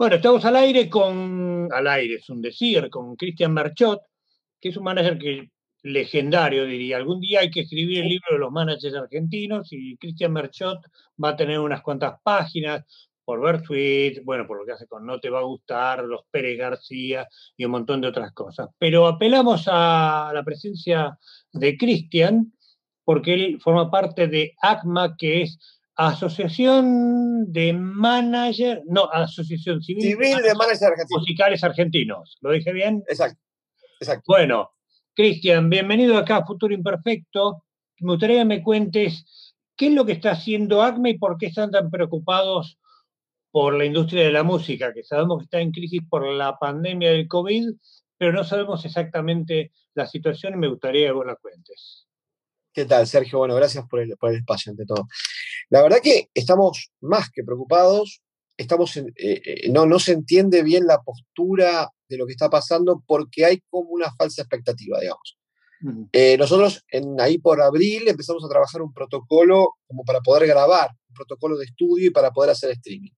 Bueno, estamos al aire con, al aire es un decir, con Cristian Merchot, que es un manager que legendario, diría. Algún día hay que escribir el libro de los managers argentinos y Cristian Merchot va a tener unas cuantas páginas por ver tweets, bueno, por lo que hace con No Te Va a Gustar, los Pérez García y un montón de otras cosas. Pero apelamos a la presencia de Cristian porque él forma parte de ACMA, que es Asociación de Manager, no, Asociación Civil, de, Managers Argentinos. Musicales Argentinos. ¿Lo dije bien? Exacto. Exacto. Bueno, Cristian, bienvenido acá a Futuro Imperfecto. Me gustaría que me cuentes qué es lo que está haciendo ACMA y por qué están tan preocupados por la industria de la música, que sabemos que está en crisis por la pandemia del COVID, pero no sabemos exactamente la situación y me gustaría que vos la cuentes. ¿Qué tal, Sergio? Bueno, gracias por el, espacio ante todo. La verdad que estamos más que preocupados, estamos eh, eh, no, no se entiende bien la postura de lo que está pasando porque hay como una falsa expectativa, digamos. Eh, nosotros en, ahí por abril empezamos a trabajar un protocolo como para poder grabar, un protocolo de estudio y para poder hacer streaming.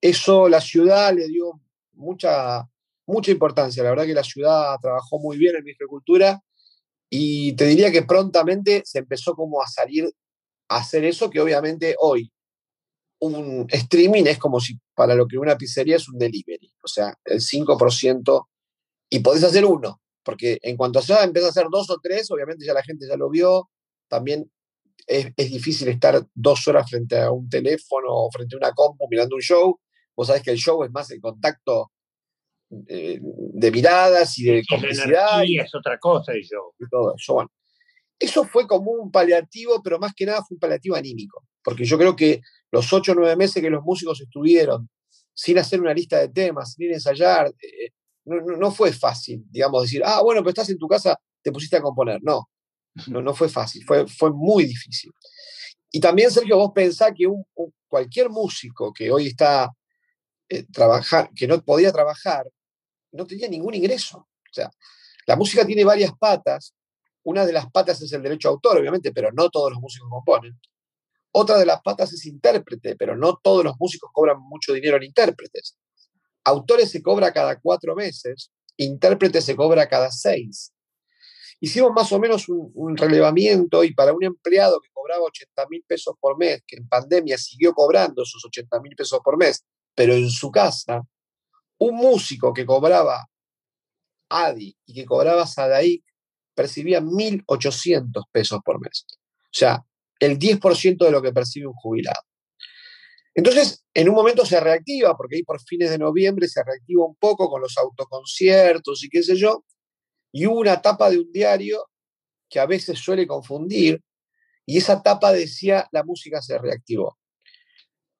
Eso la ciudad le dio mucha, mucha importancia. La verdad que la ciudad trabajó muy bien en mi agricultura y te diría que prontamente se empezó como a salir a hacer eso que obviamente hoy un streaming es como si para lo que una pizzería es un delivery, o sea, el 5% y podés hacer uno, porque en cuanto a empieza a hacer dos o tres, obviamente ya la gente ya lo vio, también es, es, difícil estar dos horas frente a un teléfono o frente a una compu mirando un show, vos sabés que el show es más el contacto eh, de miradas y de complicidad. Y es otra cosa. Y todo eso. Bueno, eso fue como un paliativo, pero más que nada fue un paliativo anímico, porque yo creo que los ocho o nueve meses que los músicos estuvieron sin hacer una lista de temas, sin ensayar, eh, no, no, fue fácil, digamos, decir, ah, bueno, pero estás en tu casa, te pusiste a componer. No, no, no fue fácil, fue, fue muy difícil. Y también, Sergio, vos pensás que un, cualquier músico que hoy está eh, trabajar, que no podía trabajar, no tenía ningún ingreso. O sea, la música tiene varias patas. Una de las patas es el derecho a autor, obviamente, pero no todos los músicos componen. Otra de las patas es intérprete, pero no todos los músicos cobran mucho dinero en intérpretes. Autores se cobra cada cuatro meses, intérprete se cobra cada seis. Hicimos más o menos un, relevamiento y para un empleado que cobraba 80 mil pesos por mes, que en pandemia siguió cobrando sus 80 mil pesos por mes, pero en su casa, un músico que cobraba Adi y que cobraba Sadaik percibía 1.800 pesos por mes. O sea, el 10% de lo que percibe un jubilado. Entonces, en un momento se reactiva, porque ahí por fines de noviembre se reactiva un poco con los autoconciertos y qué sé yo, y hubo una tapa de un diario que a veces suele confundir, y esa tapa decía la música se reactivó.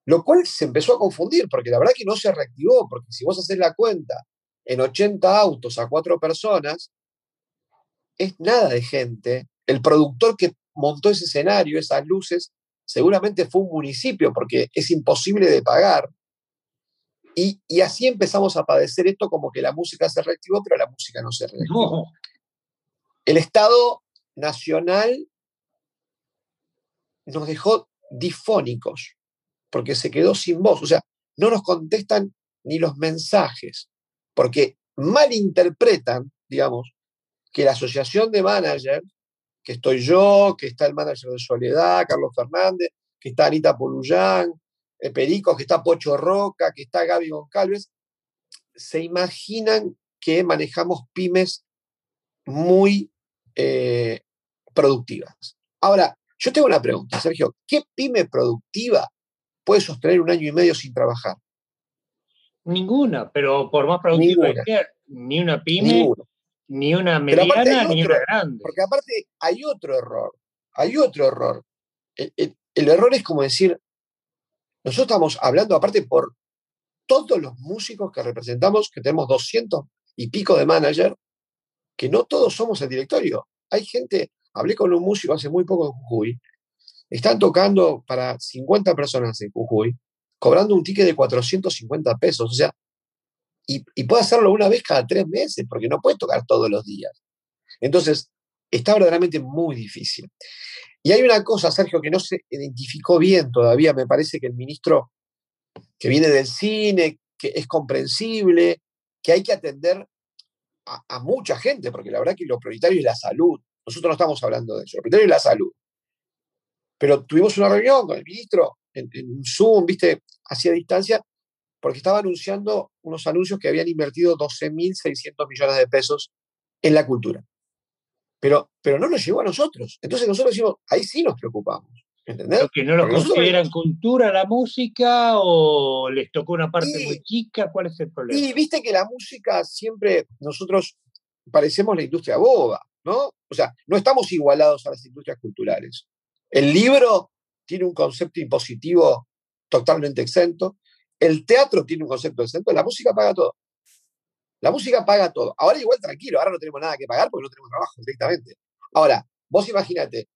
Lo cual se empezó a confundir, porque la verdad que no se reactivó, porque si vos haces la cuenta en 80 autos a cuatro personas, es nada de gente. El productor que montó ese escenario, esas luces, seguramente fue un municipio, porque es imposible de pagar. Y, así empezamos a padecer esto como que la música se reactivó, pero la música no se reactivó. El Estado Nacional nos dejó difónicos porque se quedó sin voz. O sea, no nos contestan ni los mensajes, porque malinterpretan, digamos, que la asociación de managers, que estoy yo, que está el manager de Soledad, Carlos Fernández, que está Anita Poluyán, eh, Perico, que está Pocho Roca, que está Gaby Goncalves, se imaginan que manejamos pymes muy eh, productivas. Ahora, yo tengo una pregunta, Sergio, ¿qué pyme productiva puede sostener un año y medio sin trabajar? Ninguna, pero por más productiva que sea, ni una pyme, ni una mediana, ni una grande. Porque aparte hay otro error, hay otro error. El, error es como decir, nosotros estamos hablando aparte por todos los músicos que representamos, que tenemos 200 y pico de manager, que no todos somos el directorio. Hay gente, hablé con un músico hace muy poco en Jujuy, están tocando para 50 personas en Jujuy, cobrando un ticket de 450 pesos. O sea, y, puede hacerlo una vez cada tres meses, porque no puede tocar todos los días. Entonces, está verdaderamente muy difícil. Y hay una cosa, Sergio, que no se identificó bien todavía. Me parece que el ministro que viene del cine, que es comprensible, que hay que atender a, mucha gente, porque la verdad que lo prioritario es la salud. Nosotros no estamos hablando de eso, lo prioritario es la salud. Pero tuvimos una reunión con el ministro en, en Zoom, viste, hacia distancia, porque estaba anunciando unos anuncios que habían invertido 12.600 millones de pesos en la cultura. Pero, pero no nos llegó a nosotros. Entonces nosotros decimos, ahí sí nos preocupamos. ¿Entendés? que no lo consideran cultura la música o les tocó una parte muy chica, ¿cuál es el problema? Y viste que la música siempre, nosotros parecemos la industria boba, ¿no? O sea, no estamos igualados a las industrias culturales. El libro tiene un concepto impositivo totalmente exento, el teatro tiene un concepto exento, la música paga todo. La música paga todo. Ahora igual tranquilo, ahora no tenemos nada que pagar porque no tenemos trabajo directamente. Ahora, vos imagínate,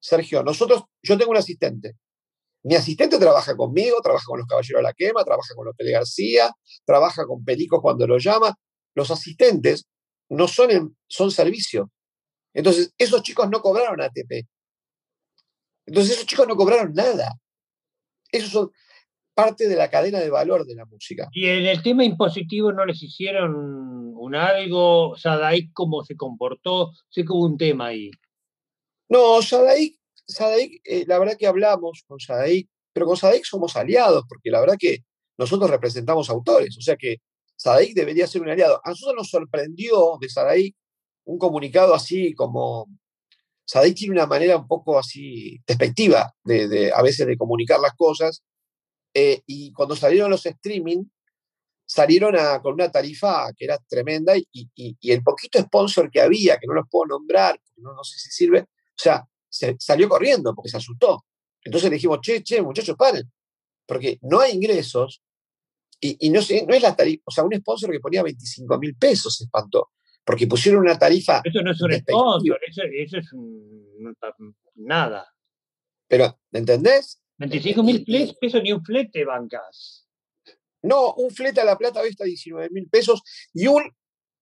Sergio, nosotros, yo tengo un asistente. Mi asistente trabaja conmigo, trabaja con los Caballeros de la Quema, trabaja con los Pele García, trabaja con Perico cuando lo llama. Los asistentes no son, son servicio. Entonces, esos chicos no cobraron ATP. Entonces, esos chicos no cobraron nada. Esos son parte de la cadena de valor de la música. Y en el tema impositivo no les hicieron un algo, Sadaik cómo se comportó, sé que hubo un tema ahí. No, Sadaik, eh, la verdad que hablamos con Sadaik, pero con Sadaik somos aliados, porque la verdad que nosotros representamos autores, o sea que Sadaik debería ser un aliado. A nosotros nos sorprendió de Sadaik un comunicado así como... Sadaik tiene una manera un poco así despectiva de, a veces de comunicar las cosas, eh, y cuando salieron los streaming, salieron con una tarifa que era tremenda y, el poquito sponsor que había, que no los puedo nombrar, no, no sé si sirve, o sea, se salió corriendo porque se asustó. Entonces le dijimos, che, che, muchachos, paren, porque no hay ingresos y, no es la tarifa, o sea, un sponsor que ponía 25 mil pesos se espantó, porque pusieron una tarifa. Eso no es un sponsor, eso, es nada. Pero, ¿entendés? 25 mil pesos ni un flete bancas. No, un flete a La Plata hoy está 19 mil pesos y un,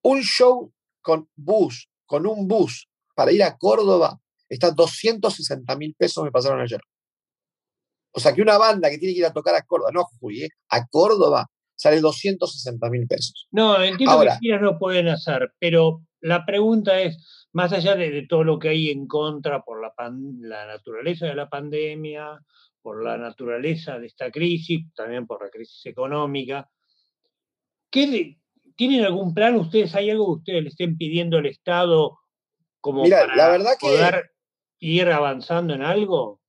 un show con bus, con un bus para ir a Córdoba está 260 mil pesos, me pasaron ayer. O sea que una banda que tiene que ir a tocar a Córdoba, no Jujuy, ¿eh? a Córdoba, sale 260 mil pesos. No, entiendo que no pueden hacer, pero la pregunta es, más allá de, todo lo que hay en contra por la, la naturaleza de la pandemia, por la naturaleza de esta crisis, también por la crisis económica, ¿qué ¿tienen algún plan ustedes? ¿Hay algo que ustedes le estén pidiendo al Estado como la verdad poder ir avanzando en algo?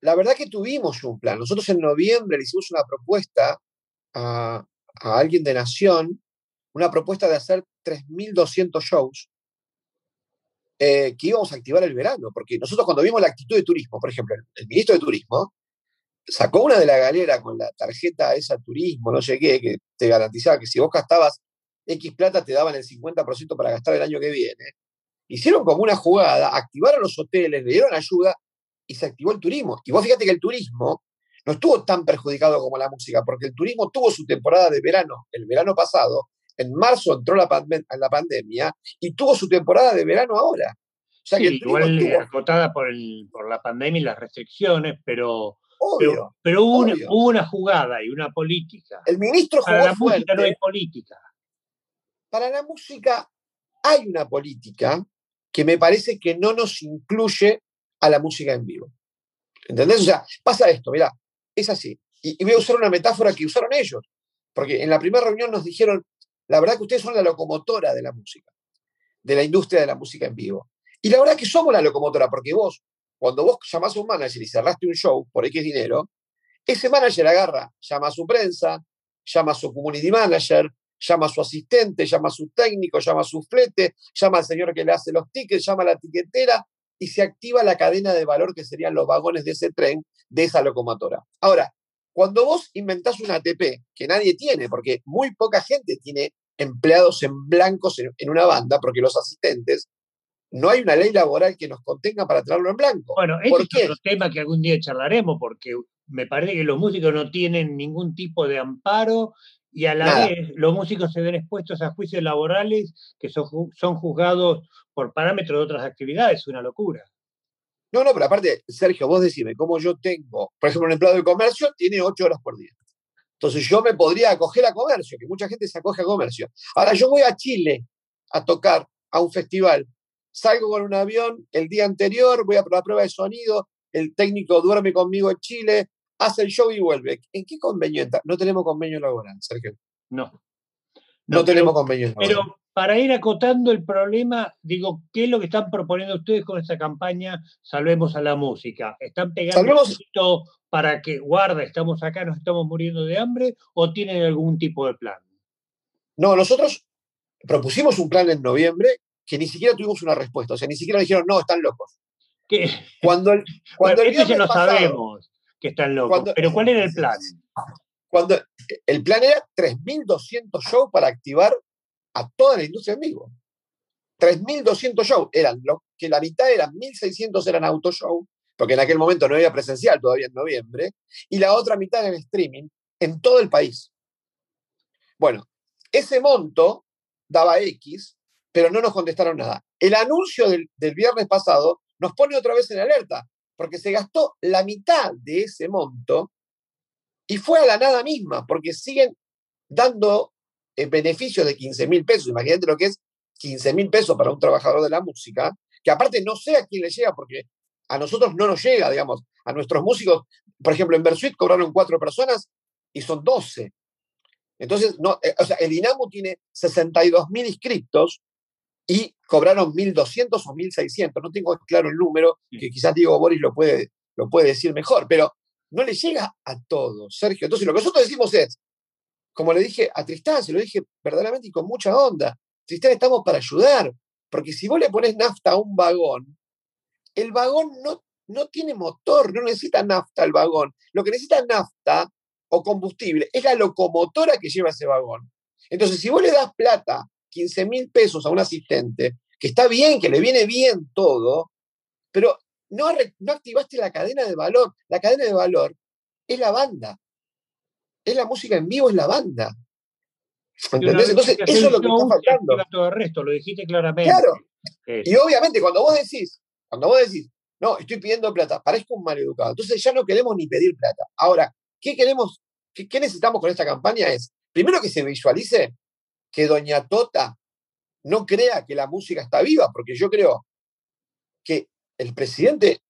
La verdad que tuvimos un plan. Nosotros en noviembre le hicimos una propuesta a, alguien de Nación, una propuesta de hacer 3.200 shows eh, que íbamos a activar el verano, porque nosotros cuando vimos la actitud de turismo, por ejemplo, el, ministro de Turismo sacó una de la galera con la tarjeta esa turismo, no sé qué, que te garantizaba que si vos gastabas X plata te daban el 50% para gastar el año que viene hicieron como una jugada, activaron los hoteles, le dieron ayuda y se activó el turismo. Y vos fíjate que el turismo no estuvo tan perjudicado como la música, porque el turismo tuvo su temporada de verano el verano pasado, en marzo entró la, la pandemia y tuvo su temporada de verano ahora. O sea que igual estuvo... acotada por, por la pandemia y las restricciones, pero, pero, hubo, una, jugada y una política. El ministro Para la música no hay política. Para la música hay una política que me parece que no nos incluye a la música en vivo. ¿Entendés? O sea, pasa esto, mirá, es así. Y, voy a usar una metáfora que usaron ellos, porque en la primera reunión nos dijeron, la verdad que ustedes son la locomotora de la música, de la industria de la música en vivo. Y la verdad que somos la locomotora, porque vos, cuando vos llamás a un manager y cerraste un show por X dinero, ese manager agarra, llama a su prensa, llama a su community manager, llama a su asistente, llama a su técnico, llama a su flete, llama al señor que le hace los tickets, llama a la tiquetera y se activa la cadena de valor que serían los vagones de ese tren, de esa locomotora. Ahora, cuando vos inventás una ATP que nadie tiene, porque muy poca gente tiene empleados en blancos en, una banda, porque los asistentes, no hay una ley laboral que nos contenga para traerlo en blanco. Bueno, ese es otro tema que algún día charlaremos, porque me parece que los músicos no tienen ningún tipo de amparo y a la vez los músicos se ven expuestos a juicios laborales que son, son juzgados por parámetros de otras actividades, es una locura. No, no, pero aparte, Sergio, vos decime, cómo yo tengo, por ejemplo, un empleado de comercio tiene ocho horas por día. Entonces yo me podría acoger a comercio, que mucha gente se acoge a comercio. Ahora yo voy a Chile a tocar a un festival, salgo con un avión el día anterior, voy a la prueba de sonido, el técnico duerme conmigo en Chile, hace el show y vuelve. ¿En qué convenio entra? No tenemos convenio laboral, Sergio. No. No, tenemos convenio laboral. Pero para ir acotando el problema, digo, ¿qué es lo que están proponiendo ustedes con esta campaña Salvemos a la Música? ¿Están pegando esto para que, guarda, estamos acá, nos estamos muriendo de hambre, o tienen algún tipo de plan? No, nosotros propusimos un plan en noviembre que ni siquiera tuvimos una respuesta, o sea, ni siquiera dijeron, no, están locos. ¿Qué? Cuando el, cuando bueno, el no sabemos que están locos, pero ¿cuál era el plan? Cuando el plan era 3.200 shows para activar a toda la industria en vivo. 3.200 shows, eran lo, que la mitad eran 1.600 eran auto show, porque en aquel momento no había presencial todavía en noviembre, y la otra mitad en streaming en todo el país. Bueno, ese monto daba X, pero no nos contestaron nada. El anuncio del, del viernes pasado nos pone otra vez en alerta, porque se gastó la mitad de ese monto y fue a la nada misma, porque siguen dando el beneficio de 15 mil pesos. Imagínate lo que es 15 mil pesos para un trabajador de la música, que aparte no sé a quién le llega, porque a nosotros no nos llega, digamos, a nuestros músicos. Por ejemplo, en Versuit cobraron cuatro personas y son 12. Entonces, no, eh, o sea, el INAMU tiene 62 mil inscriptos y cobraron 1.200 o 1.600. No tengo claro el número, que quizás Diego Boris lo puede, lo puede decir mejor, pero no le llega a todos, Sergio. Entonces, lo que nosotros decimos es, como le dije a Tristán, se lo dije verdaderamente y con mucha onda, Tristán, estamos para ayudar, porque si vos le pones nafta a un vagón, el vagón no, no tiene motor, no necesita nafta el vagón. Lo que necesita nafta o combustible es la locomotora que lleva ese vagón. Entonces, si vos le das plata, 15 mil pesos a un asistente, que está bien, que le viene bien todo, pero no, no activaste la cadena de valor. La cadena de valor es la banda es la música en vivo, es la banda. ¿Entendés? Entonces, eso es lo que está faltando. Todo el resto, lo dijiste claramente. Claro. Y obviamente, cuando vos decís, cuando vos decís, no, estoy pidiendo plata, parezco un mal educado. Entonces ya no queremos ni pedir plata. Ahora, ¿qué queremos, qué, qué necesitamos con esta campaña? Es, primero que se visualice que Doña Tota no crea que la música está viva, porque yo creo que el presidente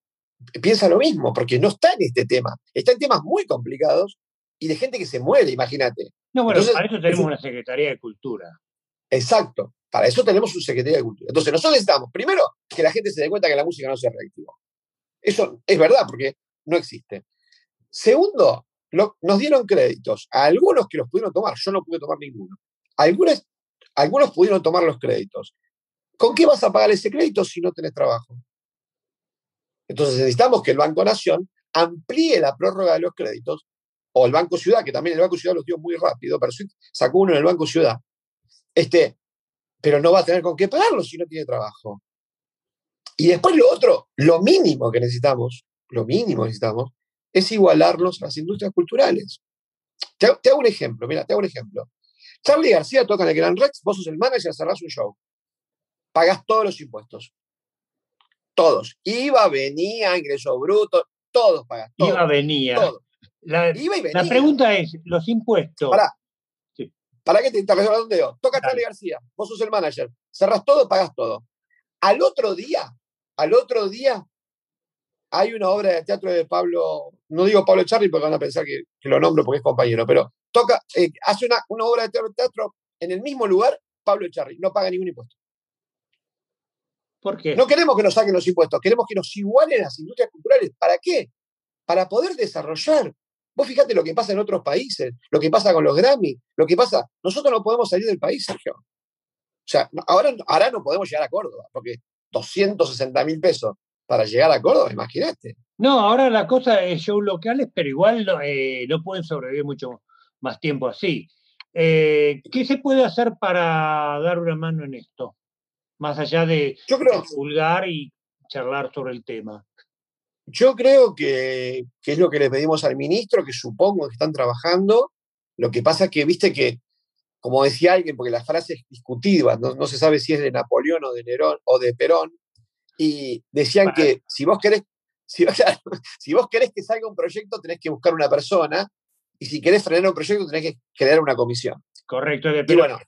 piensa lo mismo, porque no está en este tema. Está en temas muy complicados y de gente que se muere, imagínate. No, bueno, para eso tenemos una Secretaría de Cultura. Exacto, para eso tenemos una Secretaría de Cultura. Entonces, nosotros necesitamos, primero, que la gente se dé cuenta que la música no se reactivó. Eso es verdad, porque no existe. Segundo, nos dieron créditos a algunos que los pudieron tomar, yo no pude tomar ninguno. Algunos, algunos pudieron tomar los créditos. ¿Con qué vas a pagar ese crédito si no tenés trabajo? Entonces necesitamos que el Banco Nación amplíe la prórroga de los créditos o el Banco Ciudad, que también el Banco Ciudad lo dio muy rápido, pero sacó uno en el Banco Ciudad, este, pero no va a tener con qué pagarlo si no tiene trabajo. Y después lo otro, lo mínimo que necesitamos, lo mínimo que necesitamos, es igualarlos a las industrias culturales. Te, hago un ejemplo, mira, te hago un ejemplo. Charlie García toca en el Gran Rex, vos sos el manager, cerrás un show. Pagás todos los impuestos. Todos. IVA, venía, ingreso bruto, todos pagás. IVA, venía. La, pregunta es, los impuestos. Para, ¿Para qué te interesa dónde yo? Toca Charlie García, vos sos el manager, cerrás todo, pagas todo. Al otro día, al otro día, hay una obra de teatro de Pablo, no digo Pablo Charlie porque van a pensar que, lo nombro porque es compañero, pero toca, eh, hace una, una, obra de teatro, en el mismo lugar, Pablo Charlie, no paga ningún impuesto. ¿Por qué? No queremos que nos saquen los impuestos, queremos que nos igualen las industrias culturales. ¿Para qué? Para poder desarrollar Vos fíjate lo que pasa en otros países, lo que pasa con los Grammy, lo que pasa. Nosotros no podemos salir del país, Sergio. O sea, ahora, ahora no podemos llegar a Córdoba, porque 260 mil pesos para llegar a Córdoba, imagínate. No, ahora la cosa es show locales, pero igual no, eh, pueden sobrevivir mucho más tiempo así. Eh, ¿Qué se puede hacer para dar una mano en esto? Más allá de Yo creo, y charlar sobre el tema. Yo creo que, es lo que le pedimos al ministro, que supongo que están trabajando. Lo que pasa es que, viste que, como decía alguien, porque la frase es discutida, no, se sabe si es de Napoleón o de Nerón o de Perón, y decían que si vos querés, si, vos querés que salga un proyecto, tenés que buscar una persona, y si querés frenar un proyecto tenés que crear una comisión. Correcto, de bueno,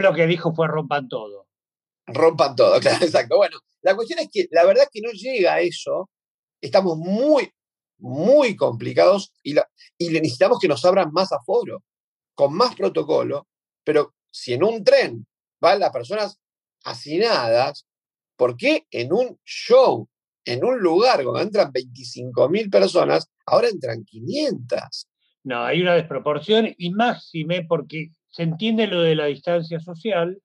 lo que dijo fue rompan todo. Rompan todo, claro, exacto. Bueno, la cuestión es que la verdad es que no llega a eso. Estamos muy, muy complicados y, y necesitamos que nos abran más aforo, con más protocolo, pero si en un tren van las personas hacinadas, ¿por qué en un show, en un lugar donde entran 25.000 personas, ahora entran 500? No, hay una desproporción y máxime porque se entiende lo de la distancia social,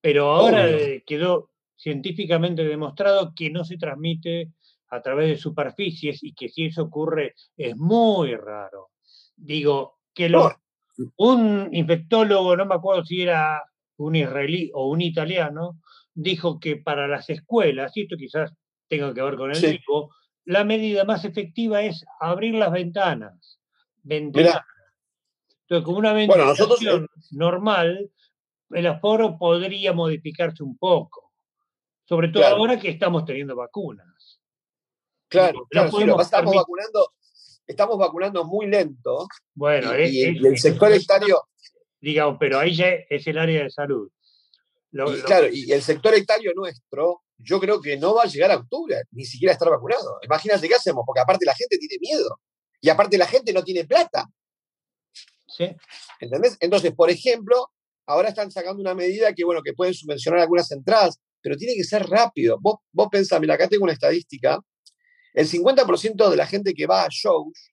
pero ahora quedó científicamente demostrado que no se transmite a través de superficies y que si eso ocurre es muy raro. Digo, que un infectólogo, no me acuerdo si era un israelí o un italiano, dijo que para las escuelas, y esto quizás tenga que ver con el sí. la medida más efectiva es abrir las ventanas. Ventilar. Entonces, como una ventilación eh normal, el aforo podría modificarse un poco. Sobre todo ahora que estamos teniendo vacunas. Claro, claro estamos vacunando, estamos vacunando muy lento. Bueno, y, el sector etario. Digamos, pero ahí ya es el área de salud. Y, claro, y el sector etario nuestro, yo creo que no va a llegar a octubre, ni siquiera a estar vacunado. Imagínate qué hacemos, porque aparte la gente tiene miedo. Y aparte la gente no tiene plata. ¿Sí? ¿Entendés? Entonces, por ejemplo, ahora están sacando una medida que, bueno, que pueden subvencionar algunas entradas, pero tiene que ser rápido. Vos, vos pensás, mira, acá tengo una estadística, el 50% de la gente que va a shows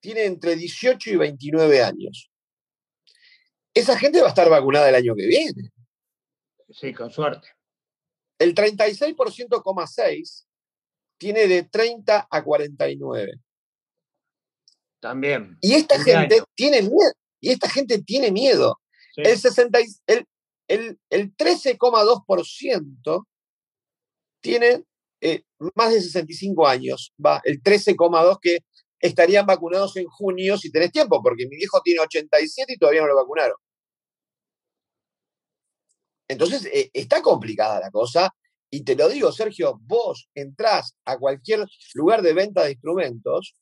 tiene entre 18 y 29 años. Esa gente va a estar vacunada el año que viene. Sí, con suerte. El 36,6 tiene de 30 a 49. También. Y esta gente tiene miedo. Y esta gente tiene miedo. El, 60, el, el, el 13,2% tiene eh, más de 65 años, va, el 13,2 que estarían vacunados en junio si tenés tiempo, porque mi viejo tiene 87 y todavía no lo vacunaron. Entonces, eh, está complicada la cosa. Y te lo digo, Sergio, vos entrás a cualquier lugar de venta de instrumentos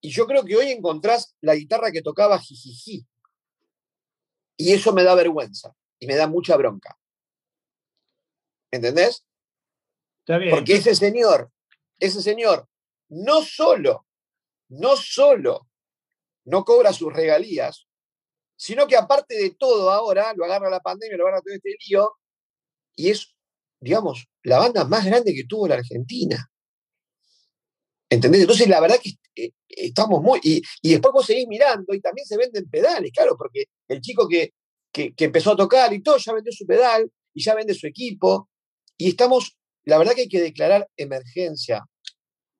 y yo creo que hoy encontrás la guitarra que tocaba Jijiji. Y eso me da vergüenza y me da mucha bronca. ¿Entendés? Porque ese señor, ese señor, no solo, no solo no cobra sus regalías, sino que aparte de todo ahora, lo agarra la pandemia, lo agarra todo este lío, y es, digamos, la banda más grande que tuvo la Argentina. ¿Entendés? Entonces, la verdad que eh, estamos muy. Y, después vos seguís mirando y también se venden pedales, claro, porque el chico que, que, que, empezó a tocar y todo ya vendió su pedal y ya vende su equipo. Y estamos la verdad que hay que declarar emergencia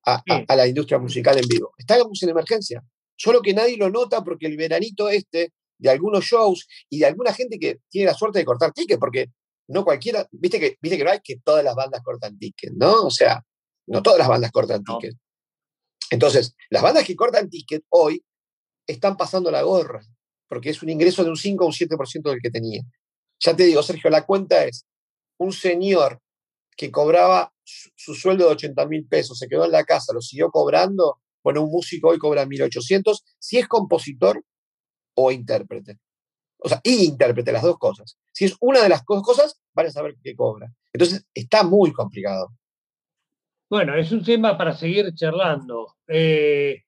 a, la industria musical en vivo. Estamos en emergencia, solo que nadie lo nota porque el veranito este de algunos shows y de alguna gente que tiene la suerte de cortar tickets, porque no cualquiera, viste que, viste que no hay que todas las bandas cortan tickets, ¿no? O sea, no todas las bandas cortan tickets. Entonces, las bandas que cortan tickets hoy están pasando la gorra, porque es un ingreso de un 5 o un 7% del que tenía. Ya te digo, Sergio, la cuenta es un señor que cobraba su, sueldo de 80 mil pesos, se quedó en la casa, lo siguió cobrando, bueno, un músico hoy cobra 1.800, si es compositor o intérprete. O sea, y intérprete, las dos cosas. Si es una de las dos cosas, van a saber qué cobra. Entonces, está muy complicado. Bueno, es un tema para seguir charlando. Eh,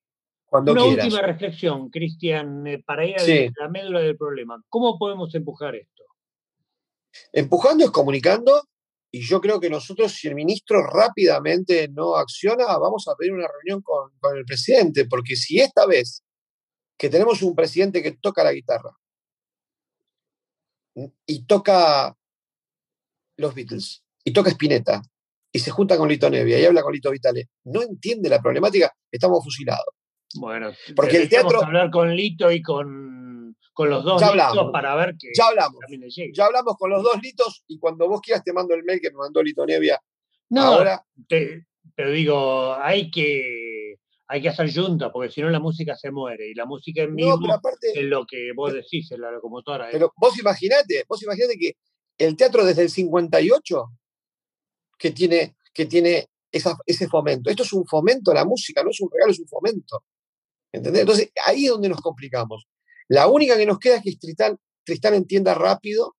Cuando una última reflexión, Cristian, eh, para ir a la médula del problema. ¿Cómo podemos empujar esto? Empujando es comunicando y yo creo que nosotros, si el ministro rápidamente no acciona, vamos a pedir una reunión con, el presidente, porque si esta vez que tenemos un presidente que toca la guitarra y toca los Beatles y toca Spinetta y se junta con Lito Nevia y habla con Lito Vitale, no entiende la problemática, estamos fusilados. Bueno, porque el teatro hablar con Lito y con con los dos litos para ver que ya hablamos. Ya hablamos con los dos litos y cuando vos quieras te mando el mail que me mandó Lito Nevia. No, ahora. Te, digo, hay que, hay que hacer junta, porque si no la música se muere y la música en vivo es lo que vos decís en la locomotora. ¿eh? Pero vos imaginate, vos imaginate que el teatro desde el 58 que tiene, que tiene ese fomento. Esto es un fomento a la música, no es un regalo, es un fomento. ¿Entendés? Entonces, ahí es donde nos complicamos. La única que nos queda es que Tristán, Tristán entienda rápido.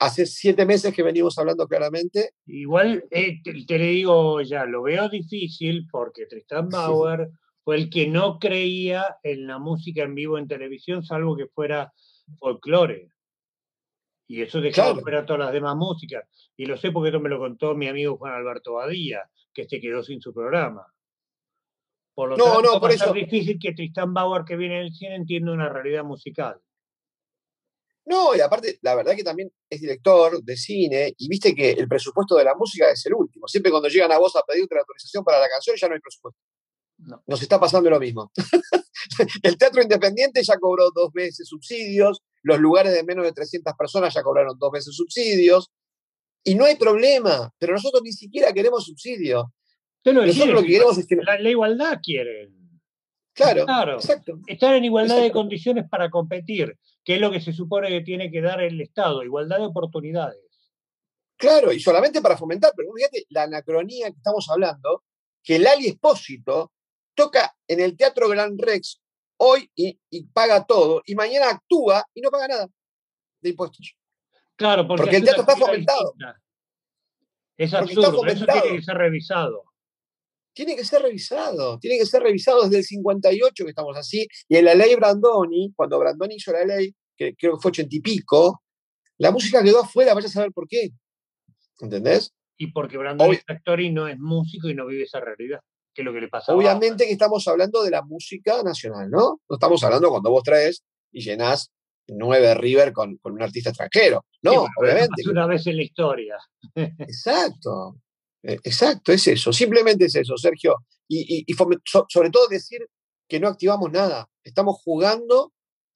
Hace siete meses que venimos hablando claramente. Igual eh, te, le digo ya, lo veo difícil porque Tristán Bauer fue el que no creía en la música en vivo en televisión, salvo que fuera folclore. Y eso dejaba fuera todas las demás músicas. Y lo sé porque esto me lo contó mi amigo Juan Alberto Badía, que se quedó sin su programa. Por lo no, tanto, no, por eso. es difícil que Tristan Bauer, que viene del cine, entienda una realidad musical. No, y aparte, la verdad que también es director de cine y viste que el presupuesto de la música es el último. Siempre cuando llegan a vos a pedirte la autorización para la canción ya no hay presupuesto. Nos está pasando lo mismo. el teatro independiente ya cobró dos veces subsidios, los lugares de menos de 300 personas ya cobraron dos veces subsidios, y no hay problema, pero nosotros ni siquiera queremos subsidios. nosotros lo que queremos es que... La, igualdad quieren. Claro, claro, exacto. Estar en igualdad de condiciones para competir, que es lo que se supone que tiene que dar el Estado, igualdad de oportunidades. Claro, y solamente para fomentar, pero fíjate la anacronía que estamos hablando, que el Ali Espósito toca en el Teatro Gran Rex hoy y, paga todo, y mañana actúa y no paga nada de impuestos. Claro, porque, el teatro está fomentado. Es absurdo, eso tiene que ser revisado. Tiene que ser revisado, tiene que ser revisado desde el 58 que estamos así, y en la ley Brandoni, cuando Brandoni hizo la ley, que creo que fue ochenta y pico, la música quedó afuera, vaya a saber por qué. ¿Entendés? Y porque Brandoni es actor y no es músico y no vive esa realidad que lo que le pasa. Obviamente que estamos hablando de la música nacional, ¿no? No estamos hablando cuando vos traes y llenás nueve River con, un artista extranjero. No, obviamente. una vez en la historia. Exacto. Eh, exacto, es eso. Simplemente es eso, Sergio. Y, sobre todo decir que no activamos nada. Estamos jugando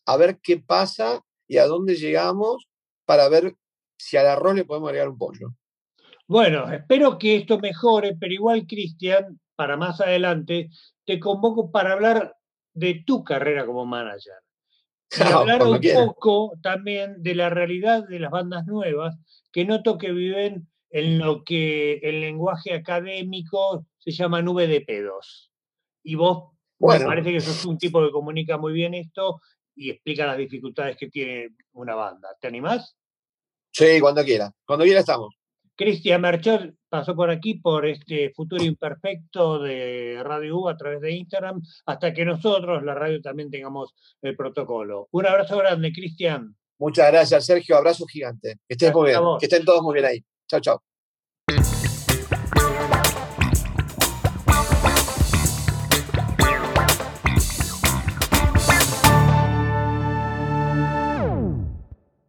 a ver qué pasa y a dónde llegamos para ver si al arroz le podemos agregar un pollo. Bueno, espero que esto mejore, pero igual, Cristian, para más adelante, te convoco para hablar de tu carrera como manager. Y hablar un poco también de la realidad de las bandas nuevas, que noto que viven en lo que el lenguaje académico se llama nube de pedos. Y vos me parece que sos un tipo que comunica muy bien esto y explica las dificultades que tiene una banda. ¿Te animás? Sí, cuando quiera. Cuando quiera estamos. Cristian Merchot pasó por aquí por este futuro imperfecto de Radio U a través de Instagram, hasta que nosotros, la radio, también tengamos el protocolo. Un abrazo grande, Cristian. Muchas gracias, Sergio. Abrazo gigante. Que estén muy bien. Que estén todos muy bien ahí. Chao, chao.